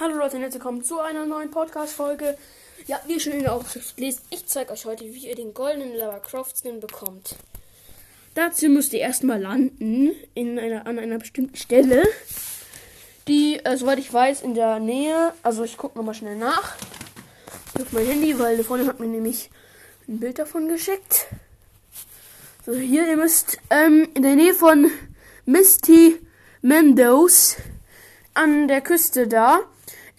Hallo Leute, und herzlich willkommen zu einer neuen Podcast-Folge. Ja, wie ihr schon in der Aufschrift lest, ich zeige euch heute, wie ihr den goldenen Lara Croft Skin bekommt. Dazu müsst ihr erstmal landen in einer, an einer bestimmten Stelle, die, äh, soweit ich weiß, in der Nähe, also ich gucke nochmal schnell nach auf mein Handy, weil eine Freundin hat mir nämlich ein Bild davon geschickt. So, hier, ihr müsst ähm, in der Nähe von Misty Mendoz an der Küste da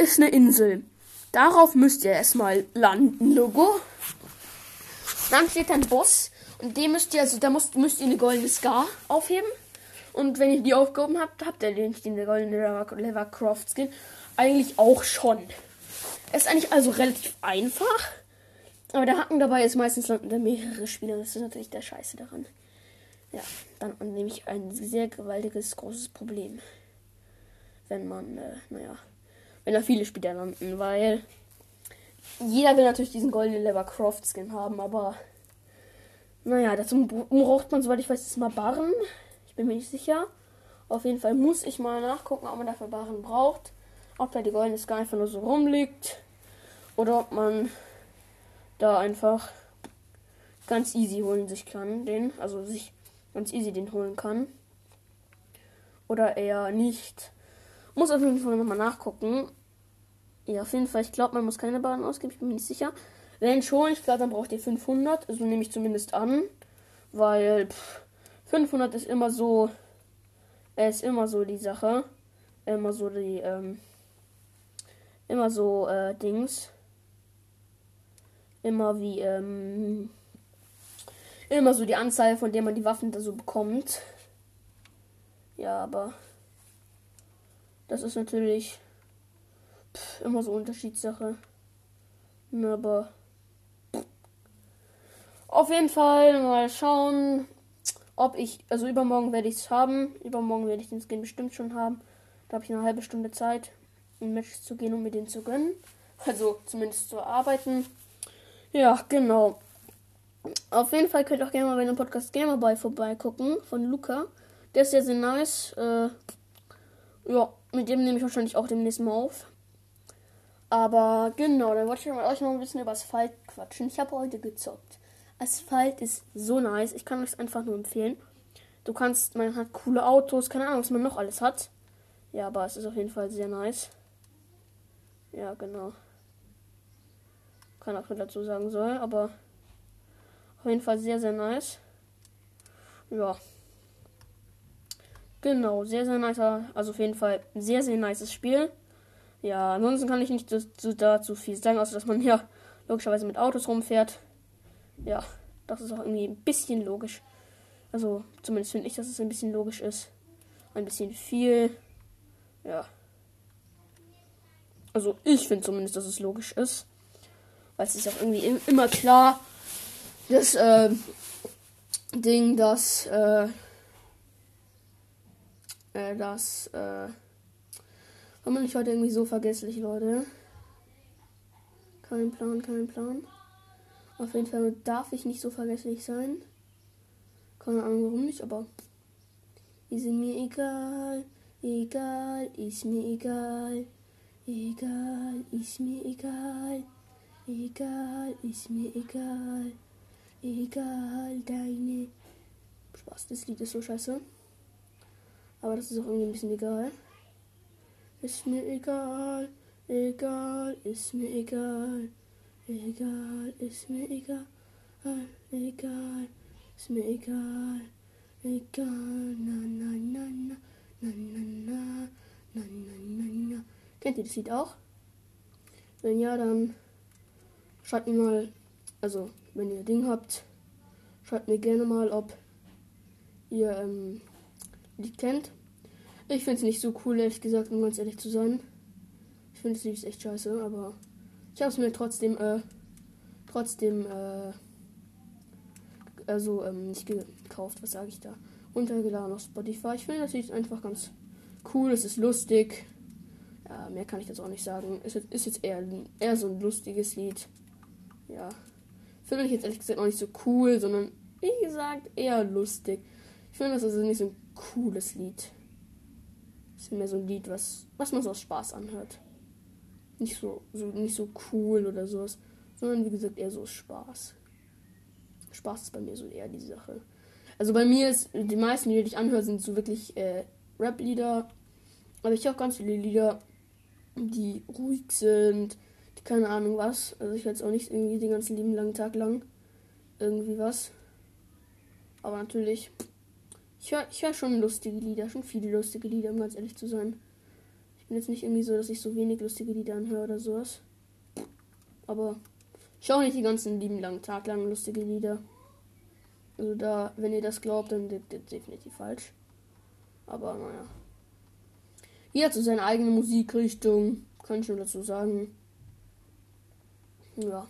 ist eine Insel. Darauf müsst ihr erstmal landen, Logo. Dann steht ein Boss und dem müsst ihr, also da müsst, müsst ihr eine goldene Scar aufheben. Und wenn ihr die aufgehoben habt, habt ihr den, den goldene Lever Croft Skin. Eigentlich auch schon. Ist eigentlich also relativ einfach. Aber der Haken dabei ist meistens landen mehrere Spieler. Das ist natürlich der Scheiße daran. Ja, dann nämlich ein sehr gewaltiges, großes Problem. Wenn man, äh, naja, wenn da viele Spieler landen, weil jeder will natürlich diesen goldenen Lever Croft Skin haben, aber naja, dazu braucht man, soweit ich weiß, das mal Barren. Ich bin mir nicht sicher. Auf jeden Fall muss ich mal nachgucken, ob man dafür Barren braucht. Ob da die goldene Sky einfach nur so rumliegt. Oder ob man da einfach ganz easy holen sich kann, den. Also sich ganz easy den holen kann. Oder eher nicht. Muss auf jeden Fall nochmal nachgucken. Ja, auf jeden Fall. Ich glaube, man muss keine Bahn ausgeben. Ich bin mir nicht sicher. Wenn schon, ich glaube, dann braucht ihr 500. Also nehme ich zumindest an. Weil pff, 500 ist immer so. Er ist immer so die Sache. Immer so die. Ähm, immer so äh, Dings. Immer wie. Ähm, immer so die Anzahl, von der man die Waffen da so bekommt. Ja, aber. Das ist natürlich pff, immer so Unterschiedssache. Aber auf jeden Fall mal schauen, ob ich, also übermorgen werde ich es haben. Übermorgen werde ich den Skin bestimmt schon haben. Da habe ich eine halbe Stunde Zeit, in Matches zu gehen, um mir den zu gönnen. Also zumindest zu arbeiten. Ja, genau. Auf jeden Fall könnt ihr auch gerne mal bei dem Podcast Gamerby vorbeigucken von Luca. Der ist sehr, sehr nice. Äh, ja, mit dem nehme ich wahrscheinlich auch demnächst mal auf. Aber genau, dann wollte ich mit euch noch ein bisschen über Asphalt quatschen. Ich habe heute gezockt. Asphalt ist so nice. Ich kann euch einfach nur empfehlen. Du kannst, man hat coole Autos, keine Ahnung, was man noch alles hat. Ja, aber es ist auf jeden Fall sehr nice. Ja, genau. Keine Ahnung, was dazu sagen soll, aber auf jeden Fall sehr, sehr nice. Ja. Genau, sehr, sehr nice. Also auf jeden Fall sehr, sehr nices Spiel. Ja, ansonsten kann ich nicht dazu viel sagen, außer dass man ja logischerweise mit Autos rumfährt. Ja, das ist auch irgendwie ein bisschen logisch. Also, zumindest finde ich, dass es ein bisschen logisch ist. Ein bisschen viel. Ja. Also, ich finde zumindest, dass es logisch ist. Weil es ist auch irgendwie immer klar, das äh, Ding, dass. Äh, äh, das, äh, warum bin ich heute irgendwie so vergesslich, Leute? Kein Plan, kein Plan. Auf jeden Fall darf ich nicht so vergesslich sein. Keine Ahnung warum nicht, aber ist mir egal. Egal, ist mir egal. Egal, ist mir egal. Egal, ist mir egal. Egal, deine. Spaß, das Lied ist so scheiße. Aber das ist auch irgendwie ein bisschen egal. Ist mir egal, egal, ist mir egal. Egal, ist mir egal. Egal, ist mir egal. Egal, na na na na na na na na na na na. Kennt ihr das Lied auch? Wenn ja, dann schreibt mir mal, also wenn ihr Ding habt, schreibt mir gerne mal, ob ihr ähm, Lied kennt. Ich finde es nicht so cool, ehrlich gesagt, um ganz ehrlich zu sein. Ich finde es Lied echt scheiße, aber ich habe es mir trotzdem, äh, trotzdem, äh, also, ähm, nicht gekauft, was sage ich da? Runtergeladen auf Spotify. Ich finde das einfach ganz cool, es ist lustig. Ja, mehr kann ich das auch nicht sagen. Es ist jetzt eher, eher so ein lustiges Lied. Ja. Finde ich jetzt ehrlich gesagt auch nicht so cool, sondern, wie gesagt, eher lustig. Ich finde, das ist nicht so ein cooles Lied. Ist mehr so ein Lied, was, was man so aus Spaß anhört. Nicht so, so, nicht so cool oder sowas. Sondern wie gesagt eher so Spaß. Spaß ist bei mir so eher die Sache. Also bei mir ist, die meisten Lieder, die ich anhöre, sind so wirklich äh, Rap-Lieder. Aber ich höre ganz viele Lieder, die ruhig sind, die keine Ahnung was. Also ich höre jetzt auch nicht irgendwie den ganzen lieben langen Tag lang irgendwie was. Aber natürlich, ich höre ich hör schon lustige Lieder, schon viele lustige Lieder, um ganz ehrlich zu sein. Ich bin jetzt nicht irgendwie so, dass ich so wenig lustige Lieder anhöre oder sowas. Aber ich höre nicht die ganzen lieben langen Tag lang lustige Lieder. Also da, wenn ihr das glaubt, dann ist das definitiv falsch. Aber naja. Jeder hat so seine eigene Musikrichtung, kann ich schon dazu sagen. Ja.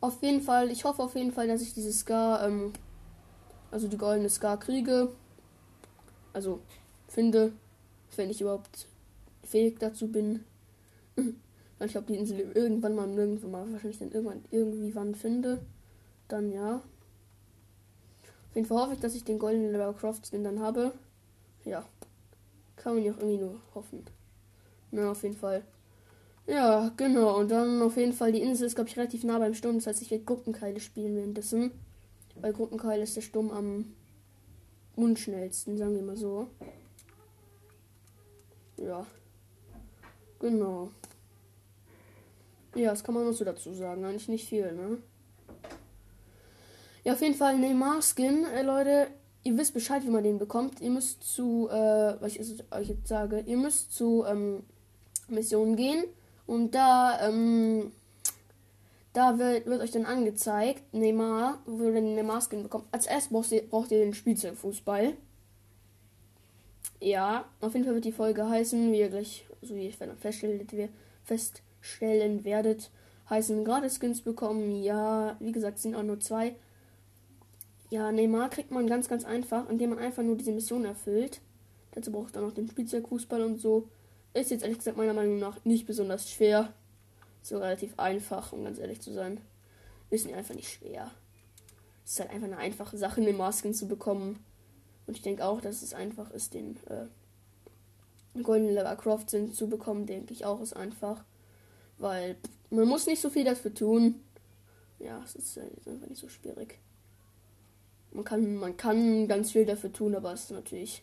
Auf jeden Fall, ich hoffe auf jeden Fall, dass ich dieses Scar, ähm, also die goldene Scar kriege. Also finde, wenn ich überhaupt fähig dazu bin. Weil ich glaube, die Insel irgendwann mal nirgendwo mal wahrscheinlich dann irgendwann irgendwie wann finde. Dann ja. Auf jeden Fall hoffe ich, dass ich den goldenen Lara Croft Skin dann habe. Ja. Kann man ja auch irgendwie nur hoffen. Na, auf jeden Fall. Ja, genau. Und dann auf jeden Fall, die Insel ist, glaube ich, relativ nah beim Sturm. Das heißt, ich werde Gruppenkeile spielen währenddessen. Bei Gruppenkeile ist der Sturm am unschnellsten, sagen wir mal so. Ja. Genau. Ja, das kann man noch so dazu sagen. Eigentlich nicht viel, ne? Ja, auf jeden Fall Neymar Skin, äh, Leute. Ihr wisst Bescheid, wie man den bekommt. Ihr müsst zu, äh, was ich euch jetzt sage, ihr müsst zu ähm, Missionen gehen und da, ähm, da wird, wird euch dann angezeigt, Neymar, wo ihr den Neymar Skin bekommt. Als erstes braucht ihr, braucht ihr den Spielzeugfußball. Ja, auf jeden Fall wird die Folge heißen, wie ihr gleich, so wie ich feststellen, feststellen werdet, heißen gratis Skins bekommen. Ja, wie gesagt, sind auch nur zwei. Ja, Neymar kriegt man ganz, ganz einfach, indem man einfach nur diese Mission erfüllt. Dazu braucht man noch den Spielzeugfußball und so. Ist jetzt ehrlich gesagt meiner Meinung nach nicht besonders schwer. So relativ einfach, um ganz ehrlich zu sein. Ist mir einfach nicht schwer. Es ist halt einfach eine einfache Sache, den Masken zu bekommen. Und ich denke auch, dass es einfach ist, den äh, Golden Lever Croft sind zu bekommen, denke ich auch, ist einfach. Weil man muss nicht so viel dafür tun. Ja, es ist, ist einfach nicht so schwierig. Man kann, man kann ganz viel dafür tun, aber es ist natürlich,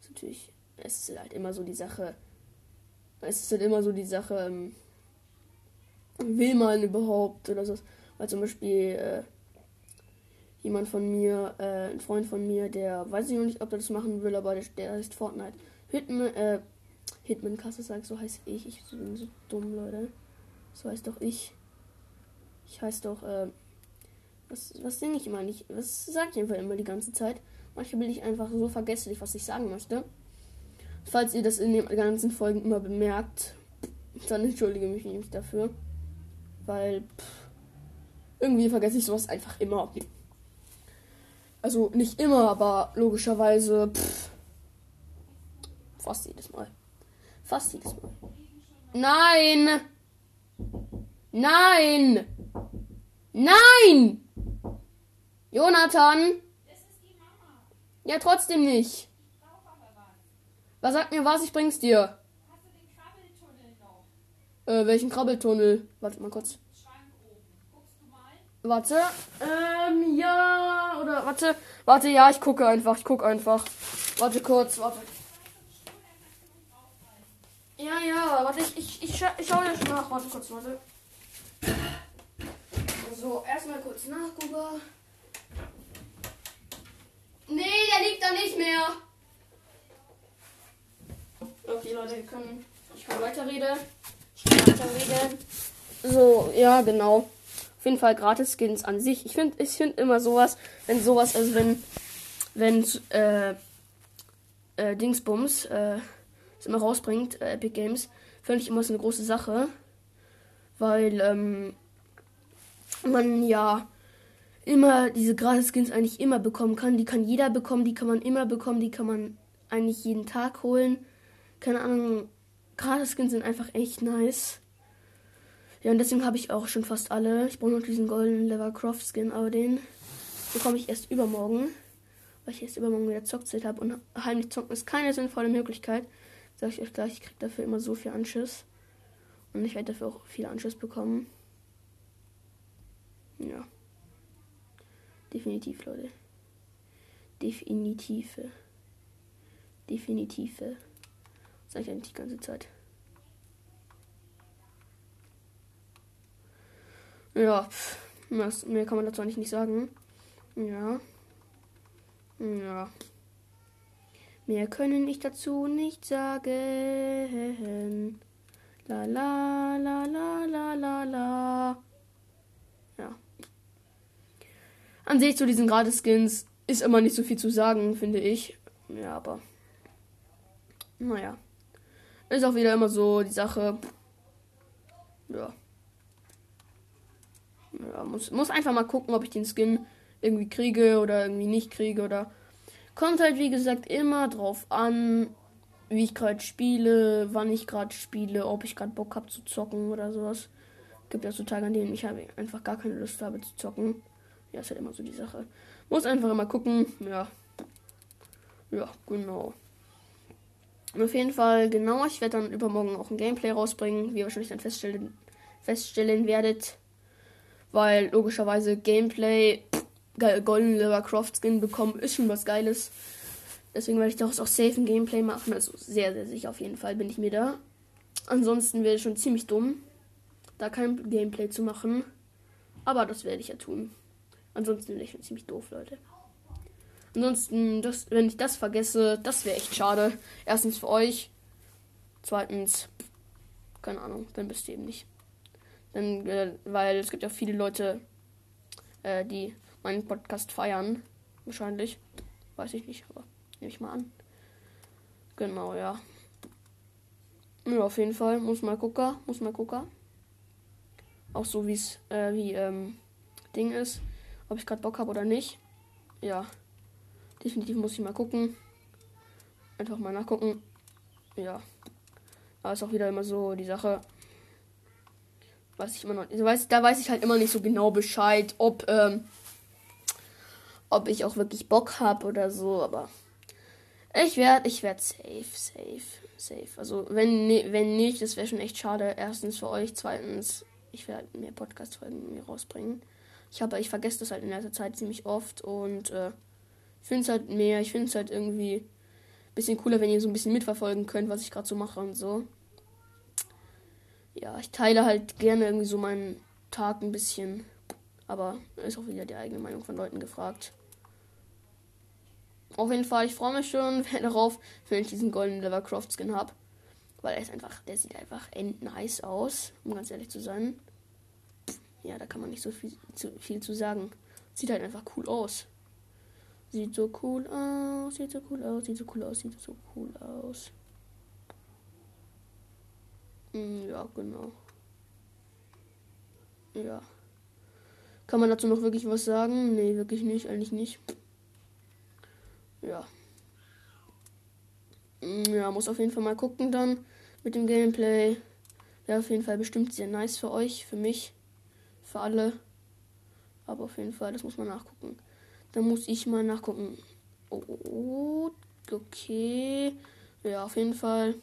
ist natürlich, es ist halt immer so die Sache. Es ist halt immer so die Sache, ähm, will man überhaupt oder so. Weil zum Beispiel äh, jemand von mir, äh, ein Freund von mir, der weiß ich noch nicht, ob er das machen will, aber der, der heißt Fortnite. Hitman, äh, Hitman Kasse sagt, so heißt ich. Ich bin so dumm, Leute. So heißt doch ich. Ich heiße doch, äh, was, was singe ich immer nicht? Was sage ich einfach immer die ganze Zeit? Manchmal bin ich einfach so vergesslich, was ich sagen möchte. Falls ihr das in den ganzen Folgen immer bemerkt, dann entschuldige mich nicht dafür. Weil pff, irgendwie vergesse ich sowas einfach immer. Also nicht immer, aber logischerweise pff, fast jedes Mal. Fast jedes Mal. Nein! Nein! Nein! Jonathan! Ja, trotzdem nicht. Was sagt mir was? Ich bring's dir. Hast du den Krabbeltunnel noch? Äh, welchen Krabbeltunnel? Warte mal kurz. Warte. Ähm, ja. Oder warte. Warte, ja, ich gucke einfach. Ich gucke einfach. Warte kurz, warte. Ja, ja, warte, ich, ich, ich, scha ich schau ja schon nach. Warte kurz, warte. So, erstmal kurz nachgucken. Nee, der liegt da nicht mehr. Okay, Leute, wir können. Ich kann weiterreden. So, ja, genau. Auf jeden Fall gratis Skins an sich. Ich finde ich finde immer sowas, wenn sowas, also wenn, wenn, äh, äh, Dingsbums, äh, es immer rausbringt, äh, Epic Games, finde ich immer so eine große Sache. Weil, ähm, man ja immer diese gratis Skins eigentlich immer bekommen kann. Die kann jeder bekommen, die kann man immer bekommen, die kann man eigentlich jeden Tag holen. Keine Ahnung, gratis Skins sind einfach echt nice. Ja, und deswegen habe ich auch schon fast alle. Ich brauche noch diesen goldenen Levercroft Skin, aber den bekomme ich erst übermorgen. Weil ich erst übermorgen wieder Zockzeit habe. Und heimlich zocken ist keine sinnvolle Möglichkeit. Sag ich euch gleich, ich kriege dafür immer so viel Anschiss. Und ich werde dafür auch viel Anschluss bekommen. Ja. Definitiv, Leute. Definitive. Definitive. Sag ich eigentlich die ganze Zeit. Ja, pff, was, mehr kann man dazu eigentlich nicht sagen. Ja. Ja. Mehr können ich dazu nicht sagen. La la la la la la la. Ja. An sich zu diesen Gratis-Skins ist immer nicht so viel zu sagen, finde ich. Ja, aber. Naja. Ist auch wieder immer so die Sache. Ja. Ja, muss, muss einfach mal gucken, ob ich den Skin irgendwie kriege oder irgendwie nicht kriege oder. Kommt halt, wie gesagt, immer drauf an, wie ich gerade spiele, wann ich gerade spiele, ob ich gerade Bock habe zu zocken oder sowas. Gibt ja so Tage, an denen ich einfach gar keine Lust habe zu zocken. Ja, ist halt immer so die Sache. Muss einfach immer gucken. Ja. Ja, genau. Auf jeden Fall, genau, ich werde dann übermorgen auch ein Gameplay rausbringen, wie ihr wahrscheinlich dann feststellen, feststellen werdet. Weil logischerweise Gameplay, Golden Liver Croft Skin bekommen, ist schon was Geiles. Deswegen werde ich daraus auch safe ein Gameplay machen. Also sehr, sehr sicher auf jeden Fall bin ich mir da. Ansonsten wäre es schon ziemlich dumm, da kein Gameplay zu machen. Aber das werde ich ja tun. Ansonsten wäre ich schon ziemlich doof, Leute. Ansonsten, das, wenn ich das vergesse, das wäre echt schade. Erstens für euch. Zweitens, keine Ahnung, dann bist du eben nicht. Dann, äh, weil es gibt ja viele Leute, äh, die meinen Podcast feiern. Wahrscheinlich. Weiß ich nicht, aber nehme ich mal an. Genau, ja. Ja, auf jeden Fall. Muss mal gucken. Muss mal gucken. Auch so wie es, äh, wie, ähm, Ding ist. Ob ich gerade Bock habe oder nicht. Ja. Definitiv muss ich mal gucken. Einfach mal nachgucken. Ja. Aber ist auch wieder immer so die Sache. Weiß ich immer noch. Also weiß, da weiß ich halt immer nicht so genau Bescheid, ob, ähm, ob ich auch wirklich Bock habe oder so, aber ich werde, ich werde safe, safe, safe. Also wenn, wenn nicht, das wäre schon echt schade. Erstens für euch, zweitens, ich werde mehr Podcast-Folgen rausbringen. Ich habe, ich vergesse das halt in letzter Zeit ziemlich oft und äh, ich finde es halt mehr, ich finde es halt irgendwie ein bisschen cooler, wenn ihr so ein bisschen mitverfolgen könnt, was ich gerade so mache und so. Ja, ich teile halt gerne irgendwie so meinen Tag ein bisschen. Aber ist auch wieder die eigene Meinung von Leuten gefragt. Auf jeden Fall, ich freue mich schon darauf, wenn ich diesen goldenen Levercroft Skin habe. Weil er ist einfach, der sieht einfach end nice aus, um ganz ehrlich zu sein. Ja, da kann man nicht so viel zu, viel zu sagen. Sieht halt einfach cool aus. Sieht so cool aus, sieht so cool aus, sieht so cool aus, sieht so cool aus. Hm, ja, genau. Ja. Kann man dazu noch wirklich was sagen? Nee, wirklich nicht, eigentlich nicht. Ja. Hm, ja, muss auf jeden Fall mal gucken dann mit dem Gameplay. Wäre auf jeden Fall bestimmt sehr nice für euch, für mich, für alle. Aber auf jeden Fall, das muss man nachgucken. Dann muss ich mal nachgucken. Oh, okay. Ja, auf jeden Fall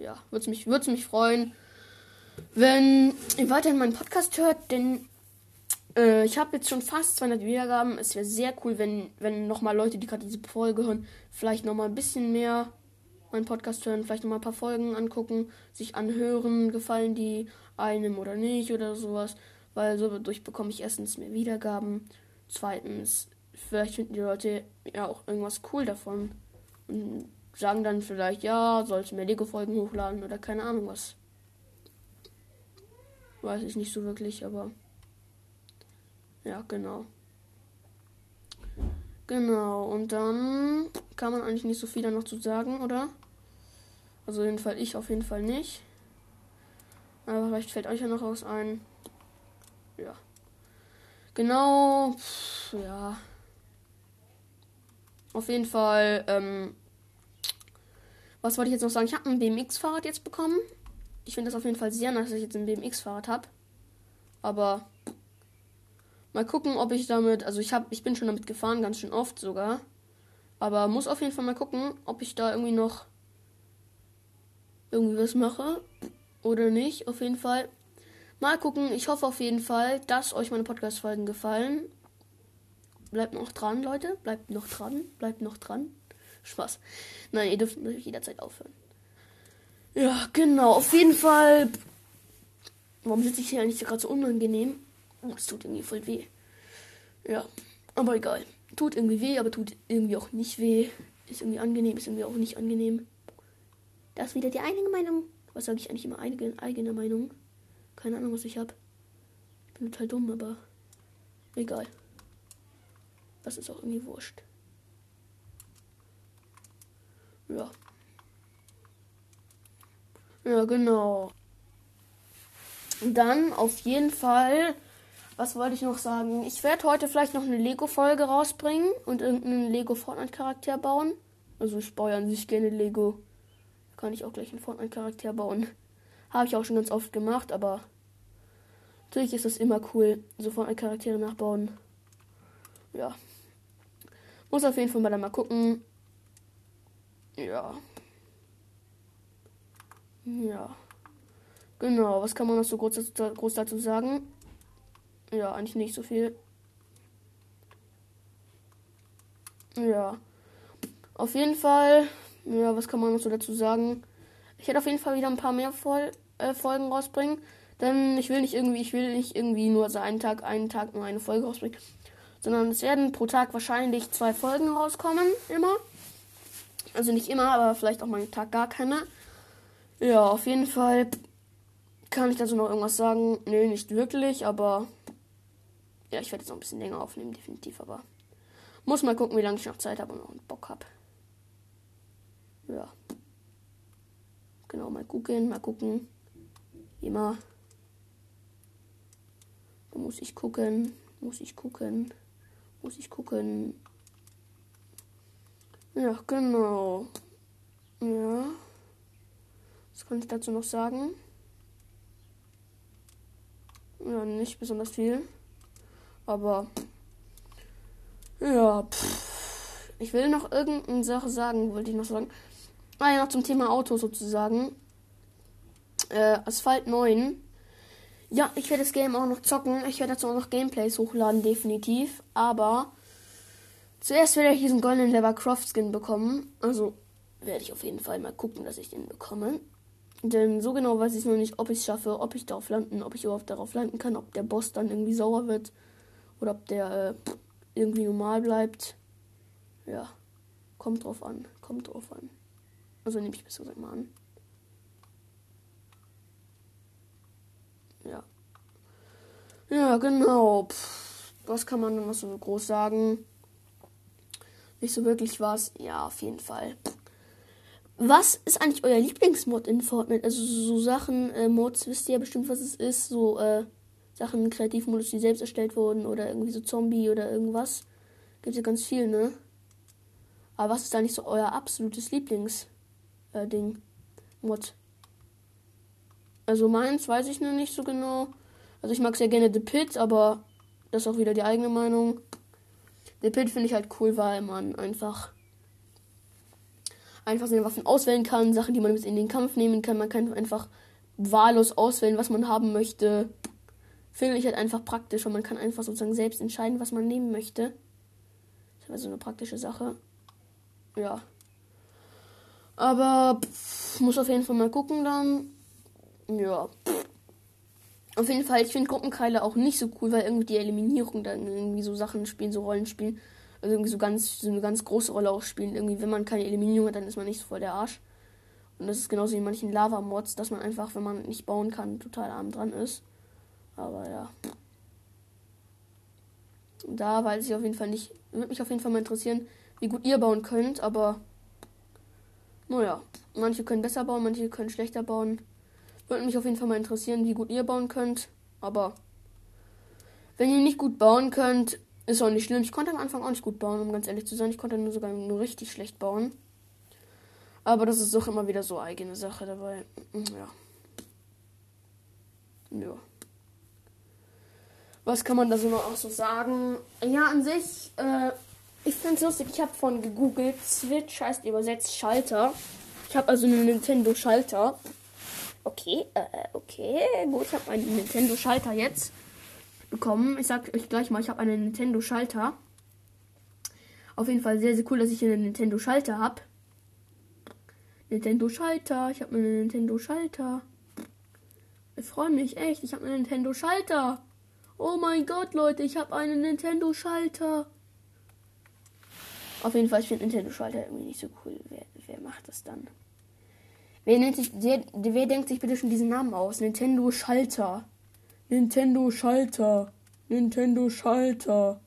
ja, würde es mich, mich freuen, wenn ihr weiterhin meinen Podcast hört, denn äh, ich habe jetzt schon fast 200 Wiedergaben. Es wäre sehr cool, wenn, wenn nochmal Leute, die gerade diese Folge hören, vielleicht nochmal ein bisschen mehr meinen Podcast hören, vielleicht nochmal ein paar Folgen angucken, sich anhören, gefallen die einem oder nicht oder sowas, weil so dadurch bekomme ich erstens mehr Wiedergaben, zweitens, vielleicht finden die Leute ja auch irgendwas cool davon. Und sagen dann vielleicht, ja, sollst mehr Lego-Folgen hochladen oder keine Ahnung was. Weiß ich nicht so wirklich, aber ja, genau. Genau, und dann kann man eigentlich nicht so viel da noch zu sagen, oder? Also jedenfalls ich auf jeden Fall nicht. Aber vielleicht fällt euch ja noch was ein. Ja. Genau. Ja. Auf jeden Fall ähm, was wollte ich jetzt noch sagen? Ich habe ein BMX-Fahrrad jetzt bekommen. Ich finde das auf jeden Fall sehr nice, dass ich jetzt ein BMX-Fahrrad habe. Aber mal gucken, ob ich damit. Also ich habe, ich bin schon damit gefahren, ganz schön oft sogar. Aber muss auf jeden Fall mal gucken, ob ich da irgendwie noch irgendwie was mache. Oder nicht, auf jeden Fall. Mal gucken. Ich hoffe auf jeden Fall, dass euch meine Podcast-Folgen gefallen. Bleibt noch dran, Leute. Bleibt noch dran. Bleibt noch dran. Spaß. Nein, ihr dürft natürlich jederzeit aufhören. Ja, genau. Auf jeden Fall. Warum sitze ich hier eigentlich gerade so unangenehm? Es tut irgendwie voll weh. Ja, aber egal. Tut irgendwie weh, aber tut irgendwie auch nicht weh. Ist irgendwie angenehm, ist irgendwie auch nicht angenehm. Das ist wieder die eigene Meinung. Was sage ich eigentlich immer? Eigene, eigene Meinung. Keine Ahnung, was ich habe. Ich bin total dumm, aber egal. Das ist auch irgendwie wurscht. Ja. Ja, genau. Dann auf jeden Fall, was wollte ich noch sagen? Ich werde heute vielleicht noch eine Lego-Folge rausbringen und irgendeinen Lego Fortnite-Charakter bauen. Also ich baue an sich gerne Lego. Kann ich auch gleich einen Fortnite-Charakter bauen. Habe ich auch schon ganz oft gemacht, aber natürlich ist das immer cool, so Fortnite-Charaktere nachbauen. Ja. Muss auf jeden Fall mal dann mal gucken. Ja. Ja. Genau, was kann man noch so groß, groß dazu sagen? Ja, eigentlich nicht so viel. Ja. Auf jeden Fall, ja, was kann man noch so dazu sagen? Ich werde auf jeden Fall wieder ein paar mehr Vol äh, Folgen rausbringen. Denn ich will nicht irgendwie, ich will nicht irgendwie nur so einen Tag, einen Tag nur eine Folge rausbringen. Sondern es werden pro Tag wahrscheinlich zwei Folgen rauskommen, immer. Also nicht immer, aber vielleicht auch mal einen Tag gar keine. Ja, auf jeden Fall kann ich dazu noch irgendwas sagen? Nee, nicht wirklich, aber ja, ich werde jetzt noch ein bisschen länger aufnehmen, definitiv, aber muss mal gucken, wie lange ich noch Zeit habe und noch Bock habe. Ja. Genau, mal gucken, mal gucken. Immer. Muss ich gucken, muss ich gucken, muss ich gucken. Ja, genau. Ja. Was kann ich dazu noch sagen? Ja, nicht besonders viel. Aber. Ja, pff. Ich will noch irgendeine Sache sagen, wollte ich noch sagen. Ah ja, noch zum Thema Auto sozusagen. Äh, Asphalt 9. Ja, ich werde das Game auch noch zocken. Ich werde dazu auch noch Gameplays hochladen, definitiv. Aber zuerst werde ich diesen goldenen Lever Croft Skin bekommen. Also werde ich auf jeden Fall mal gucken, dass ich den bekomme. Denn so genau weiß ich noch nicht, ob ich es schaffe, ob ich darauf landen, ob ich überhaupt darauf landen kann, ob der Boss dann irgendwie sauer wird oder ob der äh, irgendwie normal bleibt. Ja, kommt drauf an, kommt drauf an. Also nehme ich besser gesagt mal an. Ja. Ja, genau. Pff, was kann man noch so groß sagen? Nicht so wirklich was. Ja, auf jeden Fall. Was ist eigentlich euer Lieblingsmod in Fortnite? Also so Sachen, äh, Mods, wisst ihr ja bestimmt, was es ist. So äh, Sachen, Kreativmodus, die selbst erstellt wurden oder irgendwie so Zombie oder irgendwas. Gibt ja ganz viel, ne? Aber was ist eigentlich so euer absolutes Lieblingsding? Äh, Mod? Also meins weiß ich noch nicht so genau. Also ich mag sehr gerne The Pit, aber das ist auch wieder die eigene Meinung. The Pit finde ich halt cool, weil man einfach einfach seine Waffen auswählen kann, Sachen, die man mit in den Kampf nehmen kann. Man kann einfach wahllos auswählen, was man haben möchte. Finde ich halt einfach praktisch, weil man kann einfach sozusagen selbst entscheiden, was man nehmen möchte. Das ist also eine praktische Sache. Ja. Aber pff, muss auf jeden Fall mal gucken dann. Ja. Auf jeden Fall, ich finde Gruppenkeile auch nicht so cool, weil irgendwie die Eliminierung dann irgendwie so Sachen spielen, so Rollen spielen also irgendwie so ganz so eine ganz große Rolle auch spielen. Irgendwie, wenn man keine Eliminierung hat, dann ist man nicht so voll der Arsch. Und das ist genauso wie in manchen Lava-Mods, dass man einfach, wenn man nicht bauen kann, total arm dran ist. Aber ja. Da weiß ich auf jeden Fall nicht. Würde mich auf jeden Fall mal interessieren, wie gut ihr bauen könnt, aber naja, manche können besser bauen, manche können schlechter bauen. Würde mich auf jeden Fall mal interessieren, wie gut ihr bauen könnt. Aber wenn ihr nicht gut bauen könnt, ist auch nicht schlimm. Ich konnte am Anfang auch nicht gut bauen, um ganz ehrlich zu sein. Ich konnte nur sogar nur richtig schlecht bauen. Aber das ist doch immer wieder so eigene Sache dabei. Ja. Ja. Was kann man da so noch auch so sagen? Ja, an sich, äh, ich finde es lustig. Ich habe von gegoogelt. Switch heißt übersetzt Schalter. Ich habe also einen Nintendo Schalter. Okay, äh, okay. Gut, ich habe einen Nintendo-Schalter jetzt bekommen. Ich sag euch gleich mal, ich habe einen Nintendo-Schalter. Auf jeden Fall sehr, sehr cool, dass ich hier einen Nintendo-Schalter habe. Nintendo-Schalter. Ich habe einen Nintendo-Schalter. Ich freue mich echt. Ich habe einen Nintendo-Schalter. Oh mein Gott, Leute, ich habe einen Nintendo-Schalter. Auf jeden Fall, ich finde Nintendo-Schalter irgendwie nicht so cool. Wer, wer macht das dann? Wer, nennt sich, der, wer denkt sich bitte schon diesen Namen aus? Nintendo Schalter. Nintendo Schalter. Nintendo Schalter.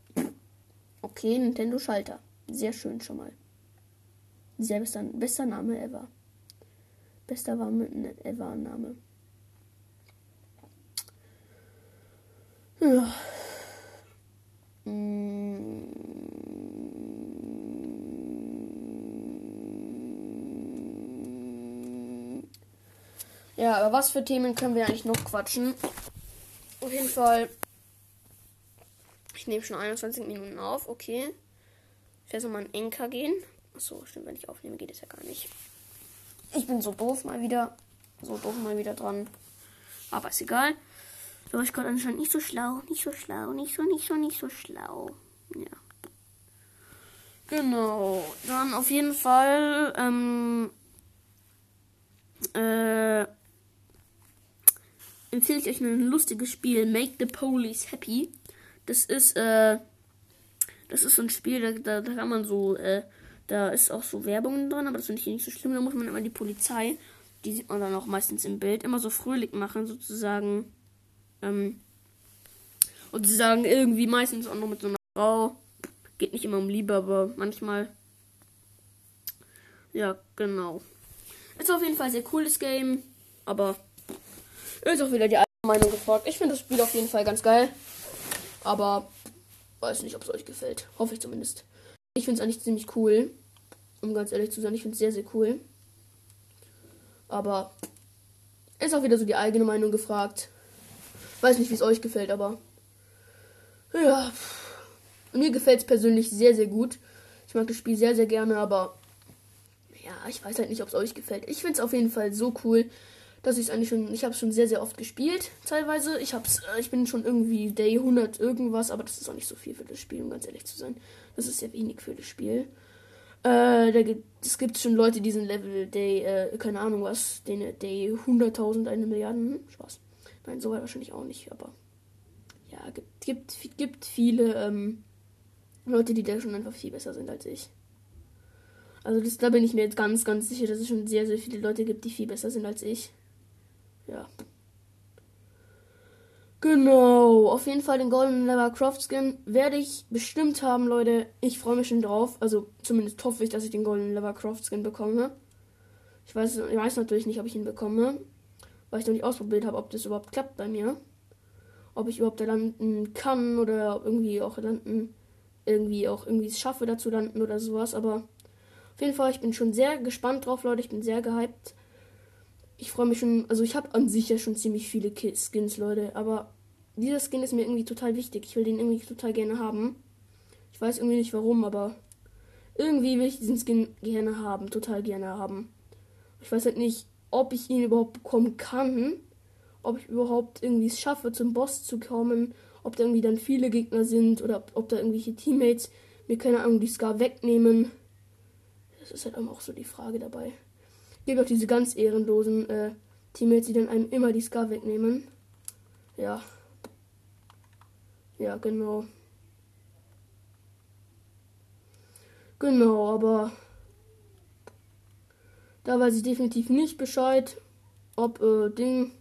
Okay, Nintendo Schalter. Sehr schön schon mal. Sehr bester, bester Name ever. Bester war mit ever Name. Ja. Ja, aber was für Themen können wir eigentlich noch quatschen? Auf jeden Fall. Ich nehme schon 21 Minuten auf, okay. Ich werde nochmal in Enker gehen. Achso, stimmt, wenn ich aufnehme, geht es ja gar nicht. Ich bin so doof mal wieder. So doof mal wieder dran. Aber ist egal. So, ich konnte anscheinend nicht so schlau, nicht so schlau, nicht so, nicht so, nicht so schlau. Ja. Genau. Dann auf jeden Fall, ähm, äh, empfehle ich euch ein lustiges Spiel, Make the Police Happy. Das ist, äh, das ist so ein Spiel, da, da, da kann man so, äh, da ist auch so Werbung drin, aber das finde ich nicht so schlimm. Da muss man immer die Polizei, die sieht man dann auch meistens im Bild, immer so fröhlich machen, sozusagen. Ähm, und sie sagen irgendwie meistens auch noch mit so einer Frau. Geht nicht immer um Liebe, aber manchmal. Ja, genau. Ist auf jeden Fall ein sehr cooles Game, aber ist auch wieder die Meinung gefragt. Ich finde das Spiel auf jeden Fall ganz geil, aber weiß nicht, ob es euch gefällt. Hoffe ich zumindest. Ich finde es eigentlich ziemlich cool, um ganz ehrlich zu sein. Ich finde es sehr, sehr cool. Aber ist auch wieder so die eigene Meinung gefragt. Weiß nicht, wie es euch gefällt, aber ja. Mir gefällt es persönlich sehr, sehr gut. Ich mag das Spiel sehr, sehr gerne, aber ja, ich weiß halt nicht, ob es euch gefällt. Ich finde es auf jeden Fall so cool, ich es eigentlich schon, ich habe es schon sehr, sehr oft gespielt, teilweise. Ich hab's, äh, ich bin schon irgendwie Day 100 irgendwas, aber das ist auch nicht so viel für das Spiel, um ganz ehrlich zu sein. Das ist sehr wenig für das Spiel. Äh, da gibt, es gibt schon Leute, die sind Level Day, äh, keine Ahnung was, den Day 100.000, eine Milliarde. Spaß. Nein, so weit wahrscheinlich auch nicht, aber ja, gibt, gibt, gibt viele ähm, Leute, die da schon einfach viel besser sind als ich. Also das, da bin ich mir jetzt ganz, ganz sicher, dass es schon sehr, sehr viele Leute gibt, die viel besser sind als ich. Ja. Genau, auf jeden Fall den Golden Lever Croft Skin werde ich bestimmt haben, Leute. Ich freue mich schon drauf. Also zumindest hoffe ich, dass ich den Golden Lever Croft Skin bekomme. Ich weiß, ich weiß natürlich nicht, ob ich ihn bekomme weil ich noch nicht ausprobiert habe, ob das überhaupt klappt bei mir. Ob ich überhaupt da landen kann oder irgendwie auch landen, irgendwie auch irgendwie es schaffe, da zu landen oder sowas. Aber auf jeden Fall, ich bin schon sehr gespannt drauf, Leute. Ich bin sehr gehypt. Ich freue mich schon, also ich habe an sich ja schon ziemlich viele Skins, Leute. Aber dieser Skin ist mir irgendwie total wichtig. Ich will den irgendwie total gerne haben. Ich weiß irgendwie nicht warum, aber irgendwie will ich diesen Skin gerne haben, total gerne haben. Ich weiß halt nicht, ob ich ihn überhaupt bekommen kann, ob ich überhaupt irgendwie es schaffe, zum Boss zu kommen, ob da irgendwie dann viele Gegner sind oder ob, ob da irgendwelche Teammates mir keine Ahnung die Scar wegnehmen. Das ist halt auch so die Frage dabei. Gibt auch diese ganz ehrenlosen äh, Teammates, die dann einem immer die Scar wegnehmen. Ja. Ja, genau. Genau, aber da weiß ich definitiv nicht Bescheid, ob äh, Ding.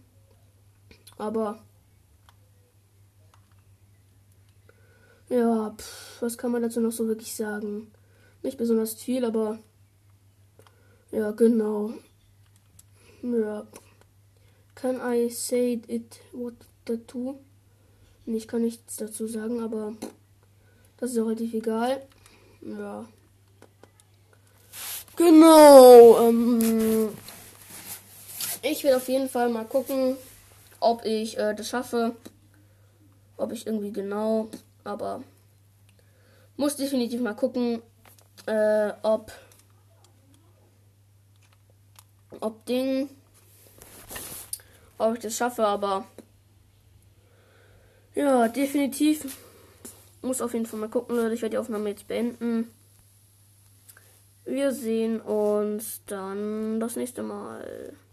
Aber ja, pff, was kann man dazu noch so wirklich sagen? Nicht besonders viel, aber ja, genau. Ja. Can I say it what tattoo? Ich kann nichts dazu sagen, aber das ist auch relativ egal. Ja. Genau. Ähm, ich will auf jeden Fall mal gucken, ob ich äh, das schaffe. Ob ich irgendwie genau. Aber muss definitiv mal gucken, äh, ob ob Ding ob ich das schaffe, aber ja, definitiv. Muss auf jeden Fall mal gucken, Leute. Ich werde die Aufnahme jetzt beenden. Wir sehen uns dann das nächste Mal.